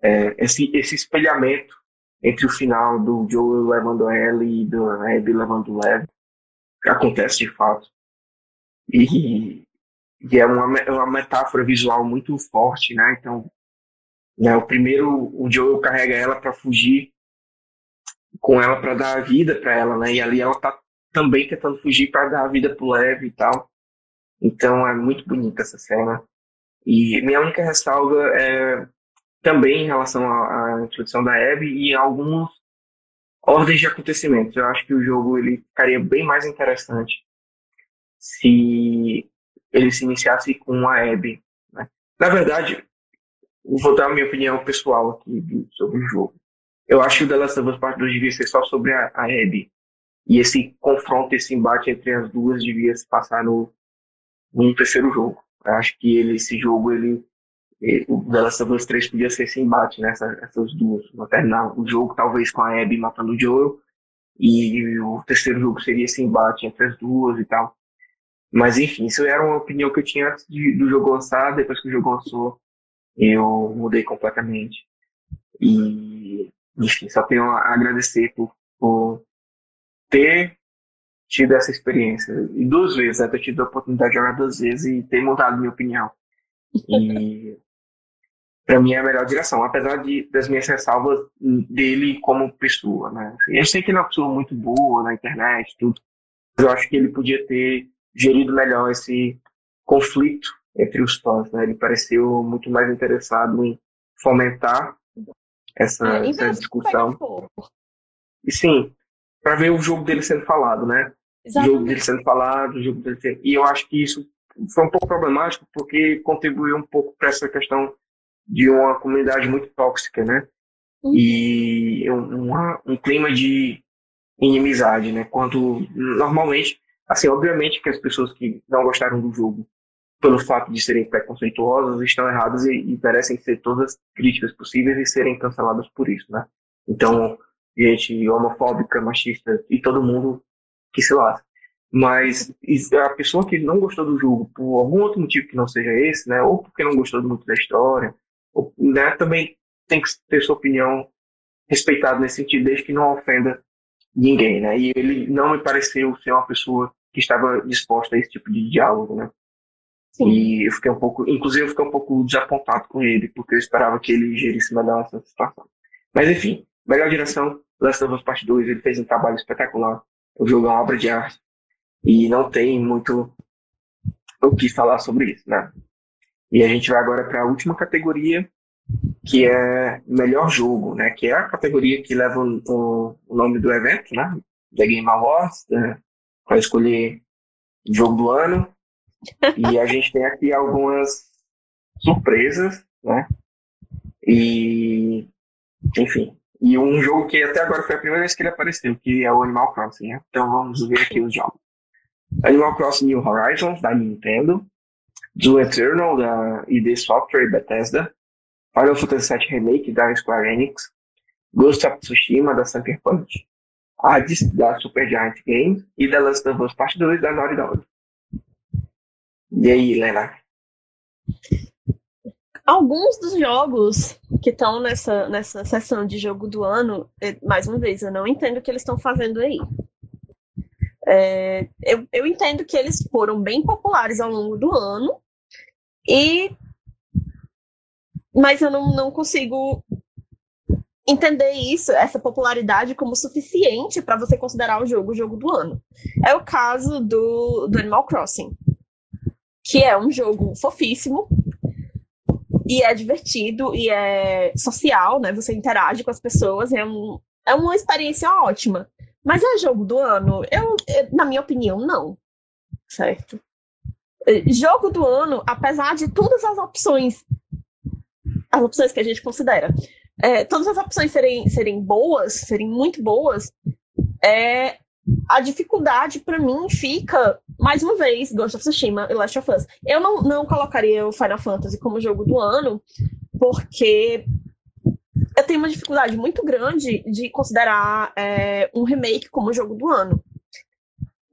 é, esse, esse espelhamento entre o final do Joel levando a Ellie e do Abby levando o Lev, acontece de fato. E, e é uma, é uma metáfora visual muito forte, né? Então, né, o primeiro, o Joel carrega ela para fugir com ela para dar a vida para ela, né? E ali ela tá também tentando fugir para dar a vida pro Lev e tal. Então é muito bonita essa cena. E minha única ressalva é também em relação à, à introdução da Abby e algumas ordens de acontecimentos. Eu acho que o jogo ele ficaria bem mais interessante se ele se iniciasse com a Abby. Né? Na verdade, vou dar a minha opinião pessoal aqui sobre o jogo. Eu acho que o The Last of Us Part 2 devia ser só sobre a, a Abby. E esse confronto, esse embate entre as duas devia se passar no, no terceiro jogo. Eu acho que ele, esse jogo ele o The Last of Us 3 podia ser esse embate, né? Essas, essas duas. Vou terminar o jogo talvez com a Abby matando o Joel. E o terceiro jogo seria esse embate entre as duas e tal. Mas enfim, isso era uma opinião que eu tinha antes de, do jogo lançar. Depois que o jogo lançou, eu mudei completamente. E, enfim, só tenho a agradecer por, por ter tido essa experiência. E duas vezes, né? ter tido a oportunidade de jogar duas vezes e ter mudado minha opinião. E para mim é a melhor direção, apesar de, das minhas ressalvas dele como pessoa, né? Eu sei que ele é uma pessoa muito boa na internet, tudo, mas eu acho que ele podia ter gerido melhor esse conflito entre os fãs, né? Ele pareceu muito mais interessado em fomentar essa, é, essa discussão. E sim, para ver o jogo dele sendo falado, né? Exatamente. O jogo dele sendo falado, o jogo dele sendo... E eu acho que isso foi um pouco problemático porque contribuiu um pouco para essa questão de uma comunidade muito tóxica, né? Uhum. E um, uma, um clima de inimizade, né? Quando normalmente, assim, obviamente que as pessoas que não gostaram do jogo pelo fato de serem preconceituosas estão erradas e, e merecem ser todas as críticas possíveis e serem canceladas por isso, né? Então, gente homofóbica, machista e todo mundo que se lasca. Mas a pessoa que não gostou do jogo por algum outro motivo que não seja esse, né, ou porque não gostou muito da história, ou, né, também tem que ter sua opinião respeitada nesse sentido, desde que não ofenda ninguém, né? E ele não me pareceu ser uma pessoa que estava disposta a esse tipo de diálogo, né? Sim. E eu fiquei um pouco, inclusive eu fiquei um pouco desapontado com ele, porque eu esperava que ele gerisse melhor essa situação. Mas enfim, melhor direção, Last of Us Part 2, ele fez um trabalho espetacular. O jogo é uma obra de arte. E não tem muito o que falar sobre isso, né? E a gente vai agora para a última categoria, que é melhor jogo, né? Que é a categoria que leva o, o nome do evento, né? The Game Awards, né? para escolher jogo do ano. E a gente tem aqui algumas surpresas, né? E, enfim, e um jogo que até agora foi a primeira vez que ele apareceu, que é o Animal Crossing. Né? Então vamos ver aqui os jogos. Animal Crossing New Horizons, da Nintendo, Doom Eternal, da ID Software e Bethesda, Final Fantasy VII Remake, da Square Enix, Ghost of Tsushima, da Sucker Punch, Hades, da Supergiant Games e The Last of Us Part 2, da Naughty Dog. E aí, Lena? Alguns dos jogos que estão nessa, nessa sessão de jogo do ano, é, mais uma vez, eu não entendo o que eles estão fazendo aí. É, eu, eu entendo que eles foram bem populares ao longo do ano, e mas eu não, não consigo entender isso, essa popularidade, como suficiente para você considerar o jogo o jogo do ano. É o caso do, do Animal Crossing, que é um jogo fofíssimo, e é divertido, e é social, né? Você interage com as pessoas, é, um, é uma experiência ótima. Mas é jogo do ano? Eu, na minha opinião, não. Certo? Jogo do ano, apesar de todas as opções, as opções que a gente considera, é, todas as opções serem, serem boas, serem muito boas, é, a dificuldade para mim fica, mais uma vez, Ghost of Tsushima e Last of Us. Eu não, não colocaria o Final Fantasy como jogo do ano, porque eu tenho uma dificuldade muito grande de considerar é, um remake como jogo do ano.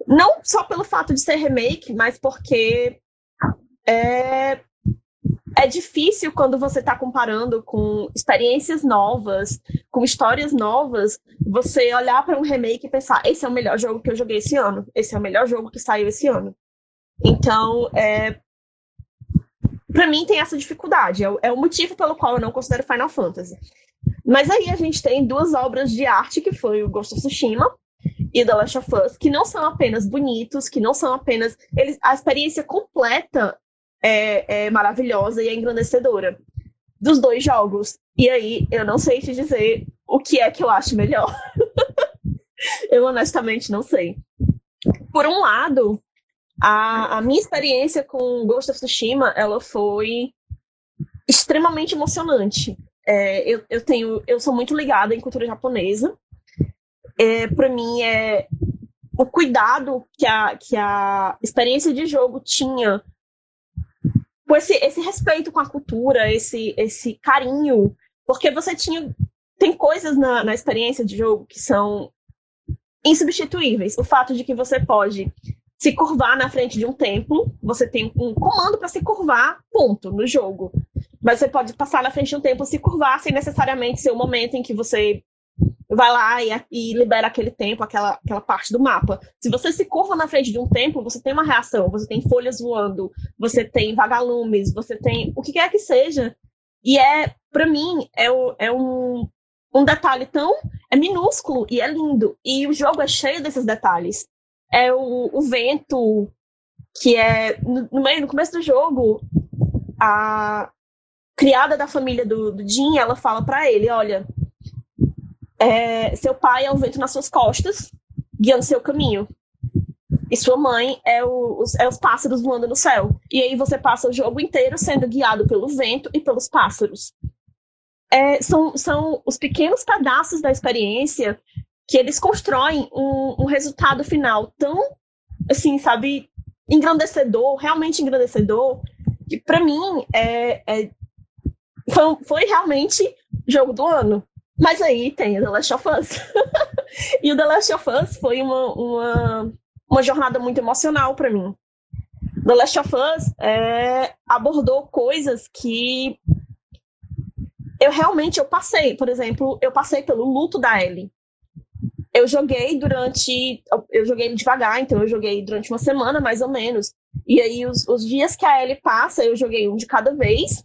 Não só pelo fato de ser remake, mas porque é, é difícil quando você está comparando com experiências novas, com histórias novas, você olhar para um remake e pensar: esse é o melhor jogo que eu joguei esse ano, esse é o melhor jogo que saiu esse ano. Então, é, para mim tem essa dificuldade, é o, é o motivo pelo qual eu não considero Final Fantasy. Mas aí a gente tem duas obras de arte, que foi o Ghost of Tsushima e The Last of Us, que não são apenas bonitos, que não são apenas. Eles, a experiência completa é, é maravilhosa e é engrandecedora dos dois jogos. E aí, eu não sei te dizer o que é que eu acho melhor. eu honestamente não sei. Por um lado, a, a minha experiência com Ghost of Tsushima, ela foi extremamente emocionante. É, eu, eu tenho, eu sou muito ligada em cultura japonesa. É, para mim é o cuidado que a, que a experiência de jogo tinha com esse, esse respeito com a cultura, esse, esse carinho, porque você tinha. Tem coisas na, na experiência de jogo que são insubstituíveis. O fato de que você pode se curvar na frente de um templo, você tem um comando para se curvar, ponto, no jogo. Mas você pode passar na frente de um templo, se curvar, sem necessariamente ser o momento em que você vai lá e, e, libera aquele tempo, aquela, aquela parte do mapa. Se você se curva na frente de um templo, você tem uma reação, você tem folhas voando, você tem vagalumes, você tem o que quer que seja. E é, para mim, é, é um, um detalhe tão. É minúsculo e é lindo. E o jogo é cheio desses detalhes. É o, o vento, que é. No, no, meio, no começo do jogo, a criada da família do, do ela fala para ele: olha é, seu pai é o vento nas suas costas, guiando seu caminho. E sua mãe é, o, os, é os pássaros voando no céu. E aí você passa o jogo inteiro sendo guiado pelo vento e pelos pássaros. É, são, são os pequenos pedaços da experiência que eles constroem um, um resultado final tão, assim, sabe, engrandecedor, realmente engrandecedor, que para mim é, é, foi, foi realmente jogo do ano. Mas aí tem The Last of Us. e o The Last of Us foi uma, uma, uma jornada muito emocional para mim. The Last of Us é, abordou coisas que eu realmente eu passei. Por exemplo, eu passei pelo luto da Ellie. Eu joguei durante. Eu joguei devagar, então eu joguei durante uma semana, mais ou menos. E aí, os, os dias que a Ellie passa, eu joguei um de cada vez.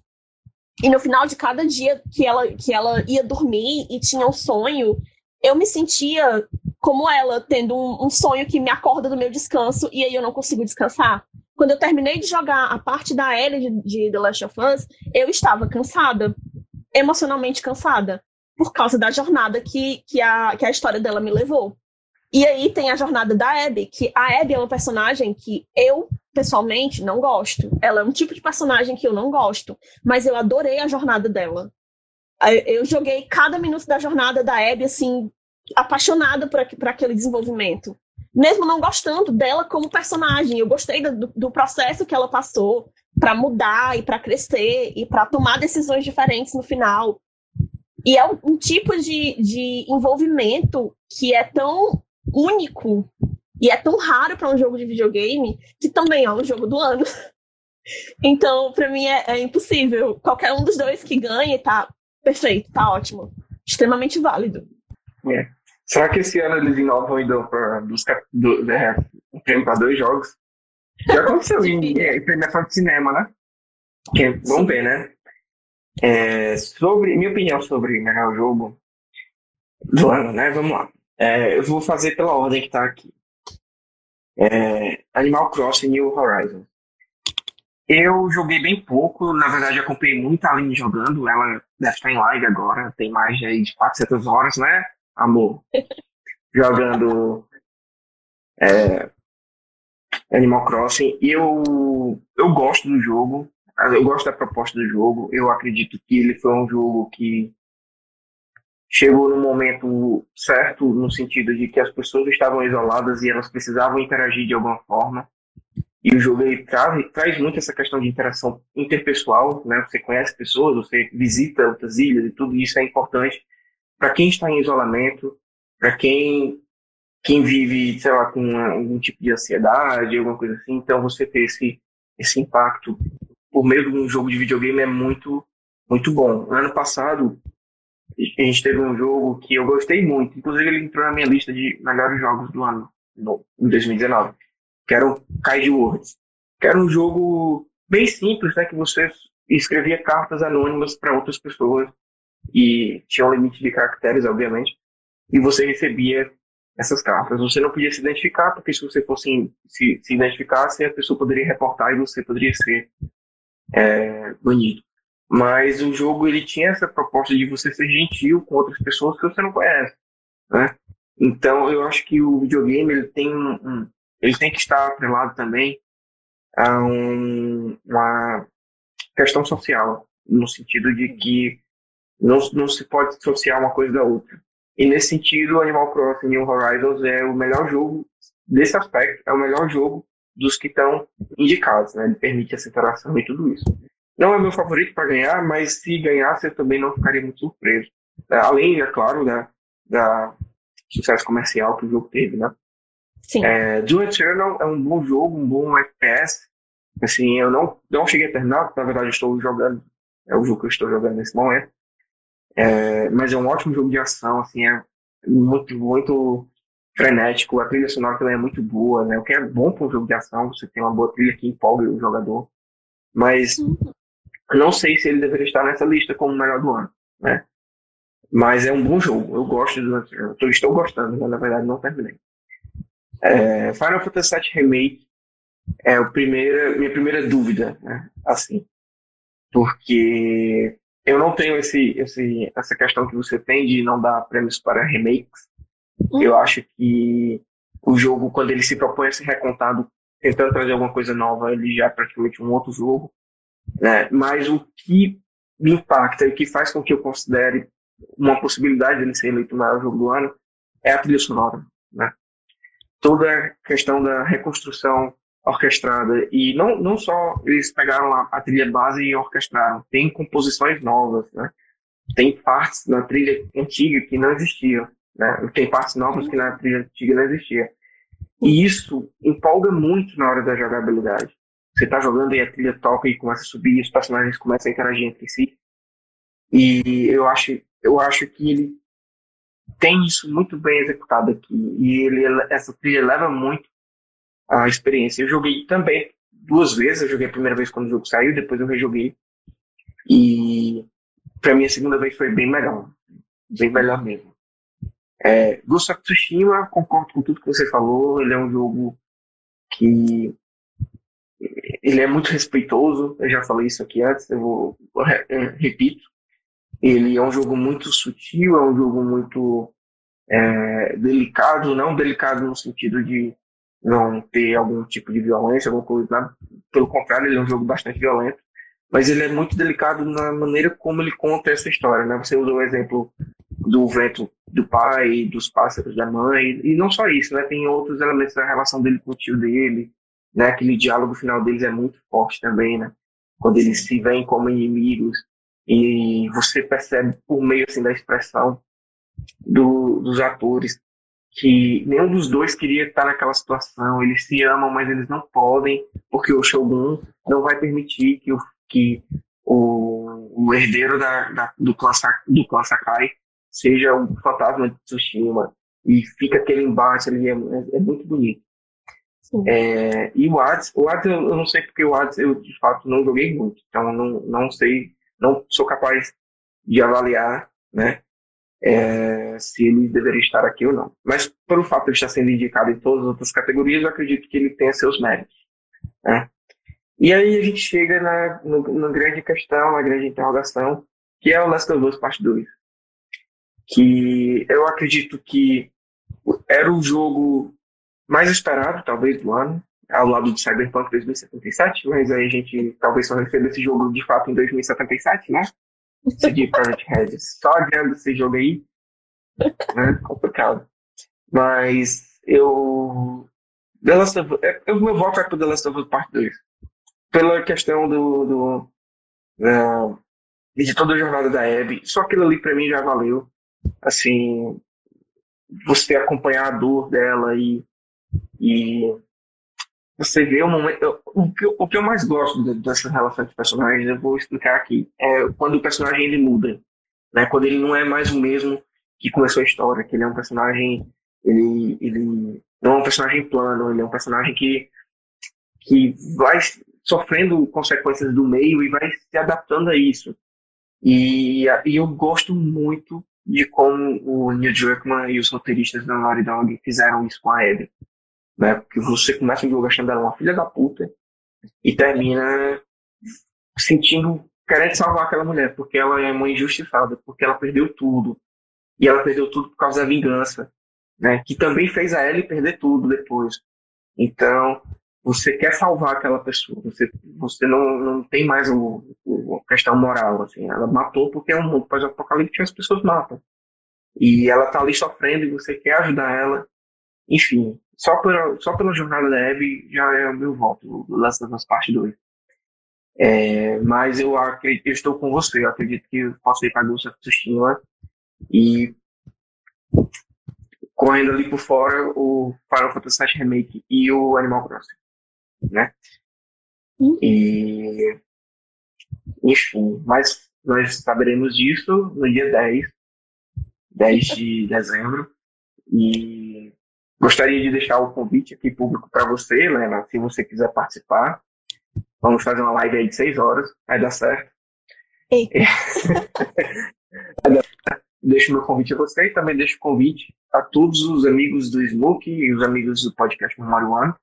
E no final de cada dia que ela, que ela ia dormir e tinha um sonho, eu me sentia como ela, tendo um, um, sonho que me acorda do meu descanso e aí eu não consigo descansar. Quando eu terminei de jogar a parte da Ellie de, de The Last of Us, eu estava cansada, emocionalmente cansada, por causa da jornada que, que, a, que a história dela me levou. E aí tem a jornada da Abby, que a Abby é uma personagem que eu, pessoalmente, não gosto. Ela é um tipo de personagem que eu não gosto, mas eu adorei a jornada dela. Eu joguei cada minuto da jornada da Abby, assim, apaixonada por, por aquele desenvolvimento. Mesmo não gostando dela como personagem, eu gostei do, do processo que ela passou para mudar e para crescer e para tomar decisões diferentes no final. E é um, um tipo de, de envolvimento que é tão único e é tão raro para um jogo de videogame que também é um jogo do ano. Então, para mim é, é, impossível. Qualquer um dos dois que ganhe tá perfeito, tá ótimo. Extremamente válido. É. Será que esse ano eles inovam e dão para buscar do, é, um prêmio para dois jogos? Já aconteceu em, em premiação de cinema, né? Que, vamos ver, né? É, sobre minha opinião sobre o melhor jogo do ano, né? Vamos lá. É, eu vou fazer pela ordem que tá aqui. É, Animal Crossing New Horizons. Eu joguei bem pouco, na verdade acompanhei muito a Aline jogando, ela deve estar em live agora, tem mais de 400 horas, né, amor? jogando é, Animal Crossing. Eu, eu gosto do jogo, eu gosto da proposta do jogo, eu acredito que ele foi um jogo que chegou no momento certo, no sentido de que as pessoas estavam isoladas e elas precisavam interagir de alguma forma. E o jogo ele traz, traz muito essa questão de interação interpessoal, né? Você conhece pessoas, você visita outras ilhas e tudo isso é importante para quem está em isolamento, para quem quem vive, sei lá, com algum tipo de ansiedade, alguma coisa assim. Então você ter esse esse impacto por meio de um jogo de videogame é muito muito bom. No ano passado a gente teve um jogo que eu gostei muito, inclusive ele entrou na minha lista de melhores jogos do ano, no, em 2019 que era o Kaiji Words, que era um jogo bem simples, né, que você escrevia cartas anônimas para outras pessoas e tinha um limite de caracteres, obviamente, e você recebia essas cartas. Você não podia se identificar, porque se você fosse se, se identificasse, a pessoa poderia reportar e você poderia ser é, banido. Mas o jogo ele tinha essa proposta de você ser gentil com outras pessoas que você não conhece, né? Então eu acho que o videogame ele tem um, um ele tem que estar atrelado também a um, uma questão social, no sentido de que não, não se pode dissociar uma coisa da outra. E nesse sentido, Animal Crossing New Horizons é o melhor jogo desse aspecto, é o melhor jogo dos que estão indicados, né? Ele permite essa interação e tudo isso. Não é meu favorito para ganhar, mas se ganhasse eu também não ficaria muito surpreso. Além, é claro, da, da sucesso comercial que o jogo teve, né? Sim. É, Doom Eternal é um bom jogo, um bom FPS. Assim, eu não, não cheguei a terminar, na verdade estou jogando, é o jogo que eu estou jogando nesse momento. É, mas é um ótimo jogo de ação, assim, é muito, muito frenético, a trilha sonora também é muito boa, né? O que é bom para um jogo de ação, você tem uma boa trilha que empolga o jogador. Mas uhum. Não sei se ele deveria estar nessa lista como o melhor do ano, né? Mas é um bom jogo, eu gosto do eu estou gostando, né? na verdade não terminei. É, Final Fantasy VII Remake é o primeiro, minha primeira dúvida, né? Assim, porque eu não tenho esse, esse, essa questão que você tem de não dar prêmios para remakes. Hum. Eu acho que o jogo, quando ele se propõe a ser recontado, tentando trazer alguma coisa nova, ele já é praticamente um outro jogo. Né? Mas o que me impacta e que faz com que eu considere uma possibilidade dele ser eleito o maior jogo do ano é a trilha sonora. Né? toda a questão da reconstrução orquestrada. E não, não só eles pegaram a, a trilha base e orquestraram, tem composições novas, né? Tem partes na trilha antiga que não existiam, né? Tem partes novas que na trilha antiga não existia. E isso empolga muito na hora da jogabilidade. Você está jogando e a trilha toca e começa a subir, e os personagens começam a interagir entre si. E eu acho, eu acho que ele tem isso muito bem executado aqui. E ele, essa trilha leva muito a experiência. Eu joguei também duas vezes. Eu joguei a primeira vez quando o jogo saiu, depois eu rejoguei. E para mim a segunda vez foi bem melhor. Bem melhor mesmo. É, Ghost of Tsushima, concordo com tudo que você falou. Ele é um jogo que ele é muito respeitoso. Eu já falei isso aqui antes, eu vou, repito. Ele é um jogo muito sutil, é um jogo muito é, delicado, não delicado no sentido de não ter algum tipo de violência, alguma coisa, nada. pelo contrário, ele é um jogo bastante violento, mas ele é muito delicado na maneira como ele conta essa história, né? Você usou o exemplo do vento do pai, dos pássaros da mãe, e não só isso, né? Tem outros elementos da relação dele com o tio dele, né? Aquele diálogo final deles é muito forte também, né? Quando eles se veem como inimigos, e você percebe por meio assim da expressão do, dos atores que nenhum dos dois queria estar naquela situação. Eles se amam, mas eles não podem, porque o Shogun não vai permitir que o, que o, o herdeiro da, da, do, clã, do clã Sakai seja o fantasma de Tsushima. E fica aquele embate ali, é, é, é muito bonito. É, e o Hades, o Hades eu não sei porque o Hades eu de fato não joguei muito, então não, não sei, não sou capaz de avaliar, né, é, se ele deveria estar aqui ou não. Mas pelo fato de ele estar sendo indicado em todas as outras categorias, eu acredito que ele tenha seus méritos. Né? E aí a gente chega na, no, na grande questão, na grande interrogação, que é o Last of Us Part 2. Que eu acredito que era o jogo mais esperado, talvez, do ano, ao lado de Cyberpunk 2077, mas aí a gente talvez só receba esse jogo de fato em 2077, né? CD Projekt Red só adiando esse jogo aí, né? Complicado. Mas eu. The Last of. Eu, meu voto é pro The Last of Us Part 2. Pela questão do. do de toda a jornada da Abby. Só aquilo ali pra mim já valeu. Assim. Você acompanhar a dor dela e. E você vê o momento. O que, o que eu mais gosto dessa relação de personagens, eu vou explicar aqui, é quando o personagem ele muda. Né? Quando ele não é mais o mesmo que começou a história, que ele é um personagem. Ele, ele não é um personagem plano, ele é um personagem que, que vai sofrendo consequências do meio e vai se adaptando a isso. E, e eu gosto muito de como o Neil Druckmann e os roteiristas da Naughty Dog fizeram isso com a Abby né? Porque você começa o jogo achando ela uma filha da puta e termina sentindo, querendo salvar aquela mulher, porque ela é uma injustiçada, porque ela perdeu tudo. E ela perdeu tudo por causa da vingança, né? Que também fez a Ellie perder tudo depois. Então, você quer salvar aquela pessoa, você, você não, não tem mais o, o, questão moral, assim. Ela matou porque é um mundo pós-apocalíptico as pessoas matam. E ela tá ali sofrendo e você quer ajudar ela. Enfim, só pela, só pela jornada da Abby já é o meu voto, o Last of Us Parte 2. É, mas eu acredito, eu estou com você, eu acredito que posso ir para a Ghost of Tsushima e correndo ali por fora o Final Fantasy VII Remake e o Animal Crossing, né? E enfim, mas nós saberemos disso no dia 10, 10 de dezembro e Gostaria de deixar o convite aqui público para você, Lena, se você quiser participar. Vamos fazer uma live aí de seis horas, vai dar certo. Eita. deixo meu convite a você e também deixo o convite a todos os amigos do Smoke e os amigos do podcast Memória One.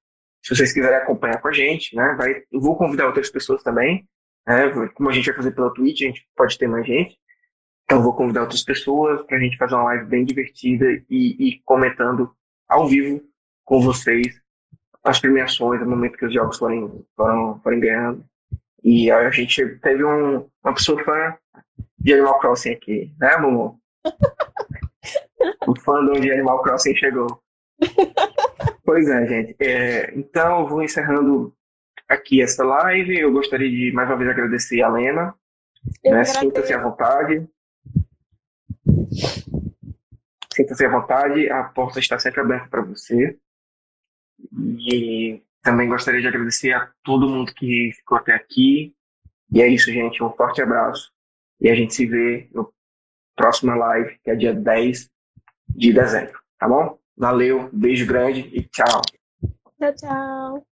Se vocês quiserem acompanhar com a gente, né, vai, eu vou convidar outras pessoas também. Né, como a gente vai fazer pela Twitch, a gente pode ter mais gente. Então, vou convidar outras pessoas para a gente fazer uma live bem divertida e, e comentando ao vivo com vocês as premiações, no momento que os jogos forem, foram, forem ganhando. E a gente teve um, uma pessoa fã de Animal Crossing aqui, né, Momo? o fandom de Animal Crossing chegou. Pois é, gente. É, então, vou encerrando aqui essa live. Eu gostaria de mais uma vez agradecer a Lena. Né? Sinta-se à vontade. Sinta-se à vontade, a porta está sempre aberta para você. E também gostaria de agradecer a todo mundo que ficou até aqui. E é isso, gente. Um forte abraço. E a gente se vê no próximo live, que é dia 10 de dezembro. Tá bom? Valeu, beijo grande e tchau. Tchau, tchau.